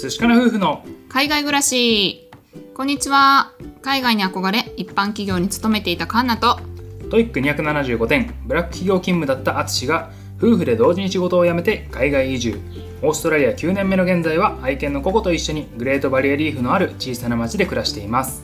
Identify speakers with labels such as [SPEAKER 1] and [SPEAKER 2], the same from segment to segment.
[SPEAKER 1] 寿司かな夫婦の
[SPEAKER 2] 海外暮らし。こんにちは。海外に憧れ一般企業に勤めていたカンナと。
[SPEAKER 1] TOEIC 275点。ブラック企業勤務だった淳が夫婦で同時に仕事を辞めて海外移住。オーストラリア9年目の現在は愛犬のココと一緒にグレートバリアリーフのある小さな町で暮らしています。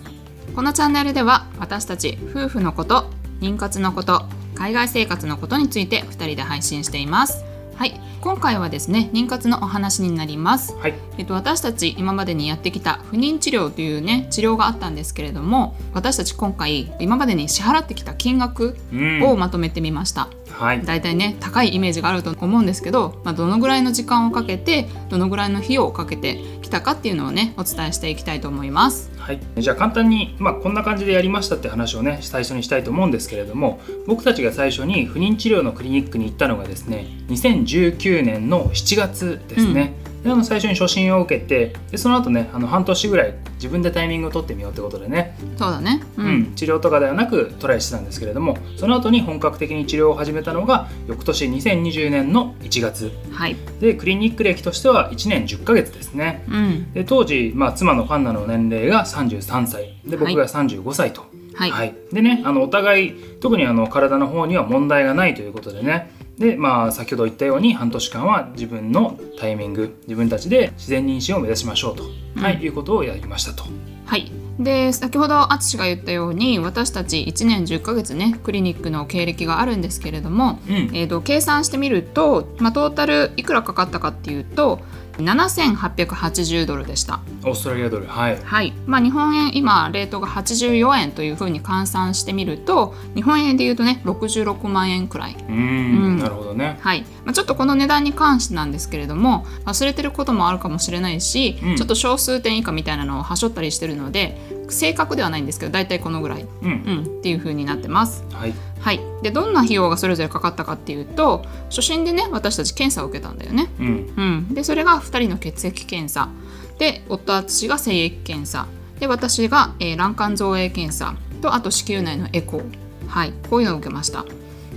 [SPEAKER 2] このチャンネルでは私たち夫婦のこと妊活のこと海外生活のことについて2人で配信していますはい。今回はですね妊活のお話になります、
[SPEAKER 1] はい。
[SPEAKER 2] えっと、私たち今までにやってきた不妊治療というね治療があったんですけれども私たち今回今までに支払ってきた金額
[SPEAKER 1] うん。
[SPEAKER 2] をまとめてみました、
[SPEAKER 1] はい。
[SPEAKER 2] だいたいね高いイメージがあると思うんですけど、まあ、どのぐらいの時間をかけてどのぐらいの費用をかけてきたかっていうのをねお伝えしていきたいと思います
[SPEAKER 1] はい、じゃあ簡単に、まあ、こんな感じでやりましたって話をね最初にしたいと思うんですけれども僕たちが最初に不妊治療のクリニックに行ったのがですね2019年の7月ですね、であの最初に初診を受けてでその後ねあの半年ぐらい自分でタイミングを取ってみようってことでね、
[SPEAKER 2] そうだね。う、
[SPEAKER 1] うん。ん治療とかではなくトライしてたんですけれどもその後に本格的に治療を始めたのが翌年2020年の1月。
[SPEAKER 2] はい。
[SPEAKER 1] でクリニック歴としては1年10ヶ月ですね。
[SPEAKER 2] うん。
[SPEAKER 1] で当時、まあ、妻のファンナの年齢が33歳。で僕が35歳と、
[SPEAKER 2] はい、
[SPEAKER 1] でねあのお互い特にあの体の方には問題がないということでねでまあ先ほど言ったように半年間は自分のタイミング自分たちで自然妊娠を目指しましょうと、はい、いうことをやりましたと。
[SPEAKER 2] はい。で先ほど淳が言ったように私たち1年10ヶ月ねクリニックの経歴があるんですけれども、
[SPEAKER 1] うん。
[SPEAKER 2] えー、と計算してみると、まあ、トータルいくらかかったかっていうと7880ドルでした。
[SPEAKER 1] オーストラリアドルはい。
[SPEAKER 2] はい。まあ、日本円今レートが84円というふうに換算してみると日本円でいうとね66万円くらい、
[SPEAKER 1] うん。なるほどね。
[SPEAKER 2] はい。まあ、ちょっとこの値段に関してなんですけれども忘れてることもあるかもしれないし、
[SPEAKER 1] うん。
[SPEAKER 2] ちょっと小数点以下みたいなのをはしょったりしてるので正確ではないんですけど大体このぐらい、
[SPEAKER 1] うん。
[SPEAKER 2] うん、っていうふうになってます。
[SPEAKER 1] はい。
[SPEAKER 2] はい、でどんな費用がそれぞれかかったかっていうと初診でね私たち検査を受けたんだよね。
[SPEAKER 1] うん。
[SPEAKER 2] うん、でそれが2人の血液検査。で夫淳が精液検査。で私が、えー卵管造影検査。とあと子宮内のエコー。はい。こういうのを受けました。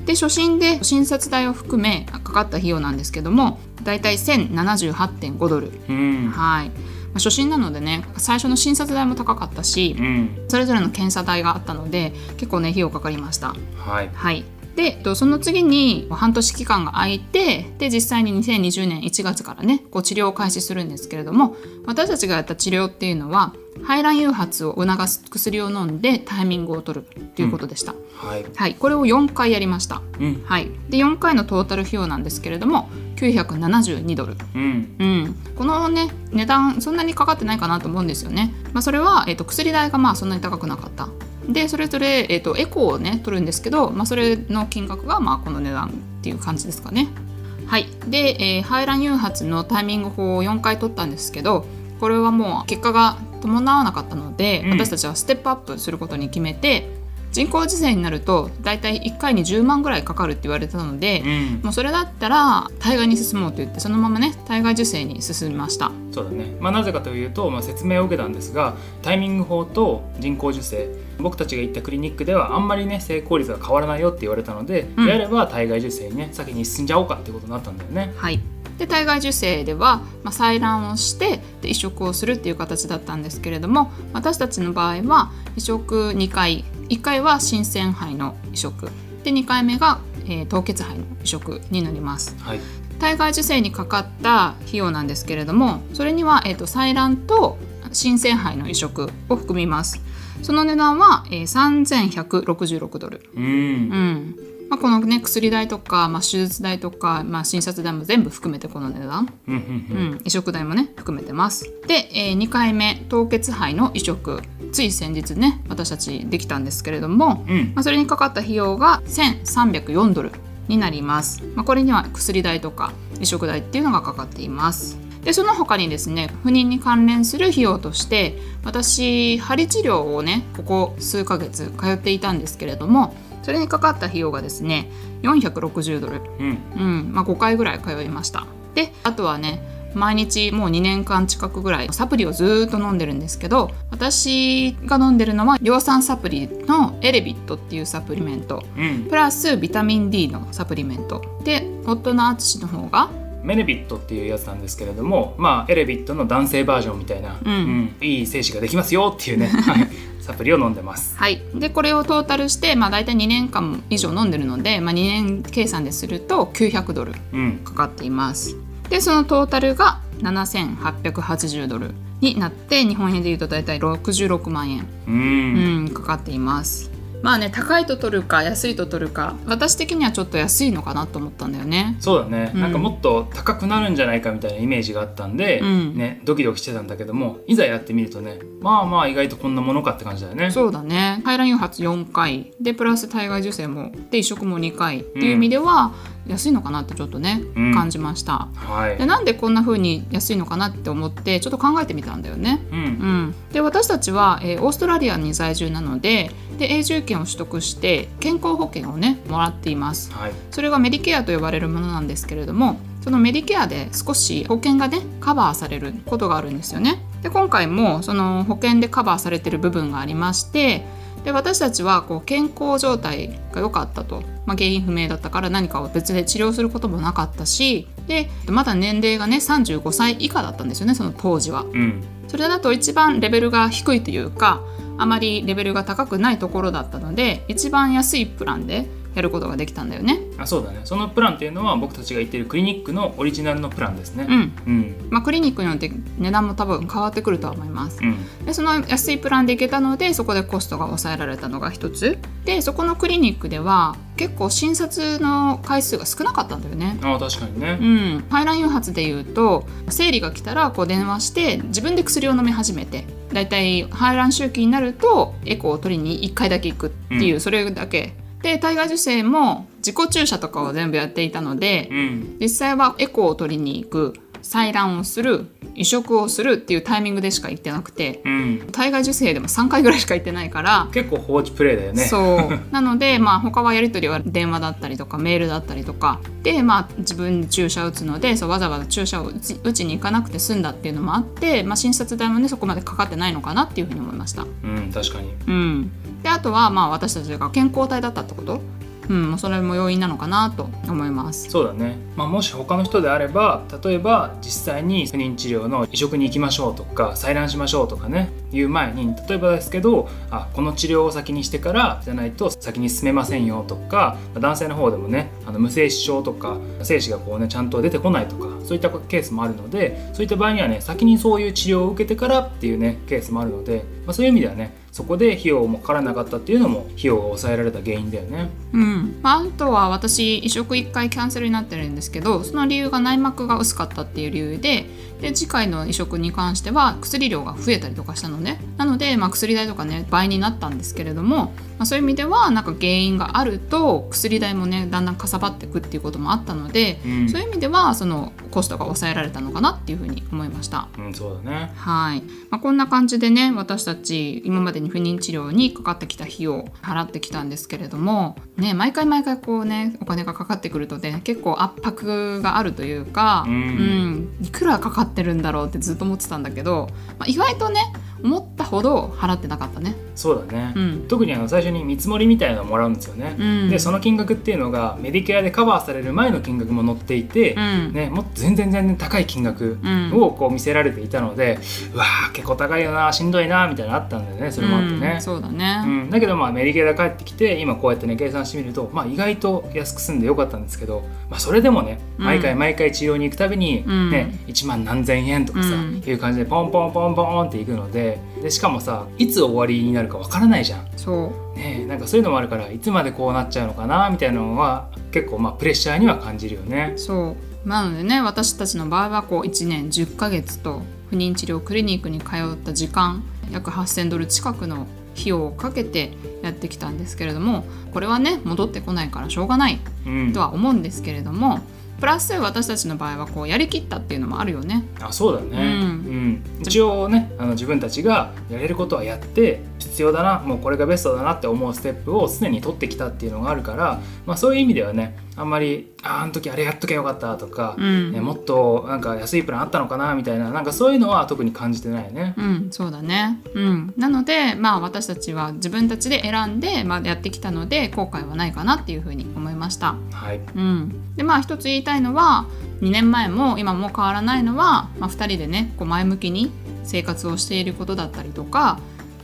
[SPEAKER 2] で初診で診察代を含めかかった費用なんですけどもだいたい1078.5ドル。
[SPEAKER 1] うん。
[SPEAKER 2] はい、まあ、初診なのでね最初の診察代も高かったし
[SPEAKER 1] うん。
[SPEAKER 2] それぞれの検査代があったので結構ね費用かかりました。
[SPEAKER 1] はい。
[SPEAKER 2] はい。で、えっとその次に半年期間が空いてで実際に2020年1月からねこう治療を開始するんですけれども私たちがやった治療っていうのは排卵誘発を促す薬を飲んでタイミングを取るっていうことでした、
[SPEAKER 1] はい。
[SPEAKER 2] はい。これを4回やりました。
[SPEAKER 1] うん。
[SPEAKER 2] はい。で4回のトータル費用なんですけれども972ドル。
[SPEAKER 1] うん。
[SPEAKER 2] うん、このね値段そんなにかかってないかなと思うんですよね。まあ、それは、えー、と薬代がまあそんなに高くなかった。でそれぞれ、えー、とエコーをね取るんですけど、まあ、それの金額がまあこの値段っていう感じですかね。はい、で、えー排卵誘発のタイミング法を4回取ったんですけどこれはもう結果が伴わなかったので、
[SPEAKER 1] うん
[SPEAKER 2] 私たちはステップアップすることに決めて人工授精になると大体1回に10万ぐらいかかるって言われたので、
[SPEAKER 1] うん。
[SPEAKER 2] もうそれだったら体外に進もうと言ってそのままね体外受精に進みました。
[SPEAKER 1] そうだね、まあ、なぜかというと、まあ、説明を受けたんですがタイミング法と人工授精僕たちが行ったクリニックではあんまりね成功率が変わらないよって言われたので、
[SPEAKER 2] うん。
[SPEAKER 1] であれば体外受精にね先に進んじゃおうかってことになったんだよね。
[SPEAKER 2] はい。で体外受精では、まあ、採卵をしてで移植をするっていう形だったんですけれども私たちの場合は移植2回1回は新鮮肺の移植。で2回目が、えー凍結肺の移植になります。
[SPEAKER 1] はい。
[SPEAKER 2] 体外受精にかかった費用なんですけれどもそれには、えー、と採卵と新鮮肺の移植を含みます。その値段は、えー、3166ドル、
[SPEAKER 1] うん。
[SPEAKER 2] うん。まあ、このね薬代とか、まあ、手術代とか、まあ、診察代も全部含めてこの値段、うん移植代もね含めてます。で、え2回目凍結肺の移植つい先日ね私たちできたんですけれども、
[SPEAKER 1] うん。うん
[SPEAKER 2] まあ、それにかかった費用が1304ドルになります、まあ、これには薬代とか移植代っていうのがかかっています。でその他にですね不妊に関連する費用として私針治療をねここ数ヶ月通っていたんですけれどもそれにかかった費用がですね460ドル、
[SPEAKER 1] うん。
[SPEAKER 2] うん。まあ、5回ぐらい通いました。であとはね毎日もう2年間近くぐらいサプリをずーっと飲んでるんですけど私が飲んでるのは量産サプリのエレビットっていうサプリメント。
[SPEAKER 1] うん。
[SPEAKER 2] プラスビタミン D のサプリメント。で夫の淳の方が
[SPEAKER 1] メネビットっていうやつなんですけれどもまあエレビットの男性バージョンみたいな、
[SPEAKER 2] うん。
[SPEAKER 1] いい精子ができますよっていうね はい。サプリを飲んでます。
[SPEAKER 2] はい、でこれをトータルして、まあ、大体2年間以上飲んでるので、まあ、2年計算ですると900ドル
[SPEAKER 1] うん。
[SPEAKER 2] かかっていますでそのトータルが7880ドルになって日本円でいうと大体66万円、
[SPEAKER 1] う
[SPEAKER 2] うんん、かかっています。まあね高いと取るか安いと取るか私的にはちょっと安いのかなと思ったんだよね。
[SPEAKER 1] そうだね、
[SPEAKER 2] うん。
[SPEAKER 1] なんかもっと高くなるんじゃないかみたいなイメージがあったんで、
[SPEAKER 2] うん。
[SPEAKER 1] ね、ドキドキしてたんだけどもいざやってみるとねまあまあ意外とこんなものかって感じだよね。
[SPEAKER 2] そうだね。排卵誘発4回。でプラス体外受精も。で移植も2回。っていう意味では安いのかなってちょっとね、
[SPEAKER 1] うん。
[SPEAKER 2] 感じました。
[SPEAKER 1] はい。
[SPEAKER 2] でなんでこんな風に安いのかなって思ってちょっと考えてみたんだよね。
[SPEAKER 1] うん。
[SPEAKER 2] うん、で私たちは、えーオーストラリアに在住なのでで永住権を取得して健康保険をねもらっています。
[SPEAKER 1] はい。
[SPEAKER 2] それがメディケアと呼ばれるものなんですけれどもそのメディケアで少し保険がねカバーされることがあるんですよね。で今回もその保険でカバーされてる部分がありましてで私たちはこう健康状態が良かったと、まあ、原因不明だったから何かを別で治療することもなかったしでまだ年齢がね35歳以下だったんですよねその当時は。
[SPEAKER 1] うん
[SPEAKER 2] それだと一番レベルが低いというかあまりレベルが高くないところだったので一番安いプランでやることができたんだよね。
[SPEAKER 1] あそうだね。そのプランっていうのは僕たちが行っているクリニックのオリジナルのプランですね。
[SPEAKER 2] うん。
[SPEAKER 1] うん。
[SPEAKER 2] まあ、クリニックによって値段も多分変わってくるとは思います。
[SPEAKER 1] うん。
[SPEAKER 2] でその安いプランで行けたのでそこでコストが抑えられたのが一つ。でそこのクリニックでは結構診察の回数が少なかったんだよね。
[SPEAKER 1] あ確かにね。
[SPEAKER 2] うん、排卵誘発でいうと生理が来たらこう電話して自分で薬を飲み始めてだいたい排卵周期になるとエコーを取りに1回だけ行くっていう、
[SPEAKER 1] うん。
[SPEAKER 2] それだけで体外受精も自己注射とかを全部やっていたので、
[SPEAKER 1] うん。
[SPEAKER 2] 実際はエコーを取りに行く採卵をする移植をするっていうタイミングでしか行ってなくて
[SPEAKER 1] うん。
[SPEAKER 2] 体外受精でも3回ぐらいしか行ってないから、
[SPEAKER 1] 結構放置プレイだよね。
[SPEAKER 2] そう。なので、まあ、他はやり取りは電話だったりとかメールだったりとか。で、まあ、自分で注射打つのでそうわざわざ注射を打ち打ちに行かなくて済んだっていうのもあって、まあ、診察代もねそこまでかかってないのかなっていうふうに思いました。
[SPEAKER 1] うん確かに。
[SPEAKER 2] うん、であとはまあ私たちが健康体だったってこと、うん、それも要因なのかなと思います。
[SPEAKER 1] そうだね、まあ、もし他の人であれば例えば実際に不妊治療の移植に行きましょうとか採卵しましょうとかね言う前に例えばですけどあこの治療を先にしてからじゃないと先に進めませんよとか男性の方でもねあの無精子症とか精子がこうねちゃんと出てこないとかそういったケースもあるのでそういった場合にはね先にそういう治療を受けてからっていうねケースもあるので、まあ、そういう意味ではねそこで費用もかからなかったっていうのも費用が抑えられた原因だよね。
[SPEAKER 2] うんまあ、あとは私移植1回キャンセルになってるんですけどその理由が内膜が薄かったっていう理由でで次回の移植に関しては薬量が増えたりとかしたのねなので、まあ、薬代とかね倍になったんですけれども、まあ、そういう意味ではなんか原因があると薬代もねだんだんかさばっていくっていうこともあったので、
[SPEAKER 1] うん
[SPEAKER 2] そういう意味ではそのコストが抑えられたのかなっていうふうに思いました。
[SPEAKER 1] うん、そうだね。
[SPEAKER 2] はい、まあ、こんな感じでね私たち今までに不妊治療にかかってきた費用を払ってきたんですけれども、ね、毎回毎回こうねお金がかかってくるとね結構圧迫があるというか、
[SPEAKER 1] うん
[SPEAKER 2] うんいくらかかってるんだろうってずっと思ってたんだけど、まあ、意外とね思ったほど払ってなかったね。
[SPEAKER 1] そうだね。
[SPEAKER 2] うん。
[SPEAKER 1] 特にあの最初に見積もりみたいなのをもらうんですよね。
[SPEAKER 2] うん。
[SPEAKER 1] でその金額っていうのがメディケアでカバーされる前の金額も載っていて、
[SPEAKER 2] うん。
[SPEAKER 1] ね、もっと全然全然高い金額
[SPEAKER 2] うん。
[SPEAKER 1] をこう見せられていたので、うわー結構高いよなしんどいなみたいなのあったんだよねそれもあってね。
[SPEAKER 2] うんそうだね、
[SPEAKER 1] うん、だけどまあメディケアで帰ってきて今こうやってね計算してみると、まあ、意外と安く済んでよかったんですけど、まあ、それでもね
[SPEAKER 2] うん。
[SPEAKER 1] 毎回毎回治療に行くたびに、
[SPEAKER 2] うん。
[SPEAKER 1] ね1万何千円とかさ、
[SPEAKER 2] うん。
[SPEAKER 1] いう感じでポンポンポンポンっていくのででしかもさいつ終わりになるかわからないじゃん。
[SPEAKER 2] そう
[SPEAKER 1] ねえ、なんかそういうのもあるからいつまでこうなっちゃうのかなみたいなのは結構まあプレッシャーには感じるよね。
[SPEAKER 2] そうなのでね私たちの場合はこう1年10ヶ月と不妊治療クリニックに通った時間約8,000ドル近くの費用をかけてやってきたんですけれどもこれはね戻ってこないからしょうがない
[SPEAKER 1] うん
[SPEAKER 2] とは思うんですけれどもプラス私たちの場合はこうやりきったっていうのもあるよね。
[SPEAKER 1] あそうだね、
[SPEAKER 2] うん
[SPEAKER 1] うん一応ねあの自分たちがやれることはやって必要だなもうこれがベストだなって思うステップを常に取ってきたっていうのがあるから、まあ、そういう意味ではねあんまりああの時あれやっときゃよかったとか、
[SPEAKER 2] うん
[SPEAKER 1] ね、もっとなんか安いプランあったのかなみたいななんかそういうのは特に感じてないよね。
[SPEAKER 2] うん、そうだね。うん、なので、まあ、私たちは自分たちで選んで、まあ、やってきたので後悔はないかなっていうふうに思いました。
[SPEAKER 1] はい、
[SPEAKER 2] うん、でまあ一つ言いたいのは2年前も今も変わらないのは、まあ、2人でねこう前向きに生活をしていることだったりとか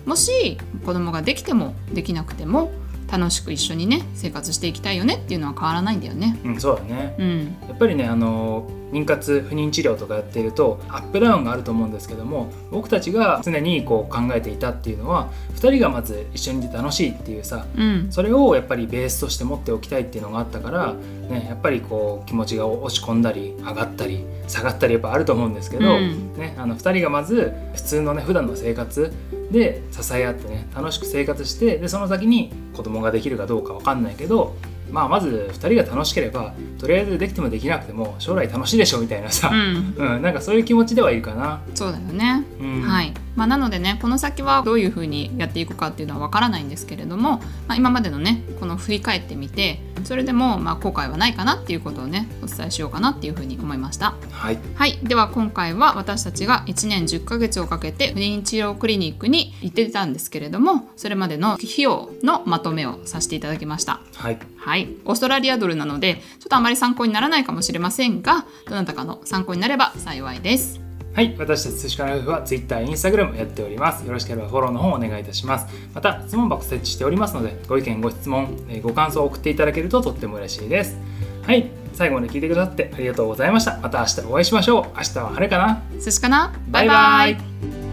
[SPEAKER 2] もし子供ができてもできなくても楽しく一緒にね生活していきたいよねっていうのは変わらないんだよね。
[SPEAKER 1] うん、そうだね。
[SPEAKER 2] うん、
[SPEAKER 1] やっぱりねあの妊活不妊治療とかやっているとアップダウンがあると思うんですけども僕たちが常にこう考えていたっていうのは2人がまず一緒にいて楽しいっていうさ
[SPEAKER 2] うん、
[SPEAKER 1] それをやっぱりベースとして持っておきたいっていうのがあったから、ね、やっぱりこう気持ちが落ち込んだり上がったり下がったりやっぱあると思うんですけど、
[SPEAKER 2] うん。
[SPEAKER 1] ね、あの2人がまず普通のね普段の生活で支え合ってね楽しく生活してでその先に子供ができるかどうかわかんないけど、まあ、まず2人が楽しければとりあえずできてもできなくても将来楽しいでしょみたいなさ、
[SPEAKER 2] うん、
[SPEAKER 1] うん。なんかそういう気持ちではいるかな。
[SPEAKER 2] そうだよね。
[SPEAKER 1] うん。
[SPEAKER 2] はいまあ、なのでねこの先はどういうふうにやっていくかっていうのはわからないんですけれども、まあ、今までのねこの振り返ってみてそれでもまあ後悔はないかなっていうことをねお伝えしようかなっていうふうに思いました。
[SPEAKER 1] はい
[SPEAKER 2] はい、では今回は私たちが1年10ヶ月をかけて不妊治療クリニックに行ってたんですけれどもそれまでの費用のまとめをさせていただきました。
[SPEAKER 1] はい
[SPEAKER 2] はい、オーストラリアドルなのでちょっとあまり参考にならないかもしれませんがどなたかの参考になれば幸いです。
[SPEAKER 1] はい、私たち寿司から夫婦は Twitter、Instagram やっております。よろしければフォローの方お願いいたします。また、質問箱設置しておりますので、ご意見、ご質問、えーご感想を送っていただけるととっても嬉しいです。はい、最後まで聞いてくださってありがとうございました。また明日お会いしましょう。明日は晴れかな
[SPEAKER 2] 寿司かな？
[SPEAKER 1] バイバイ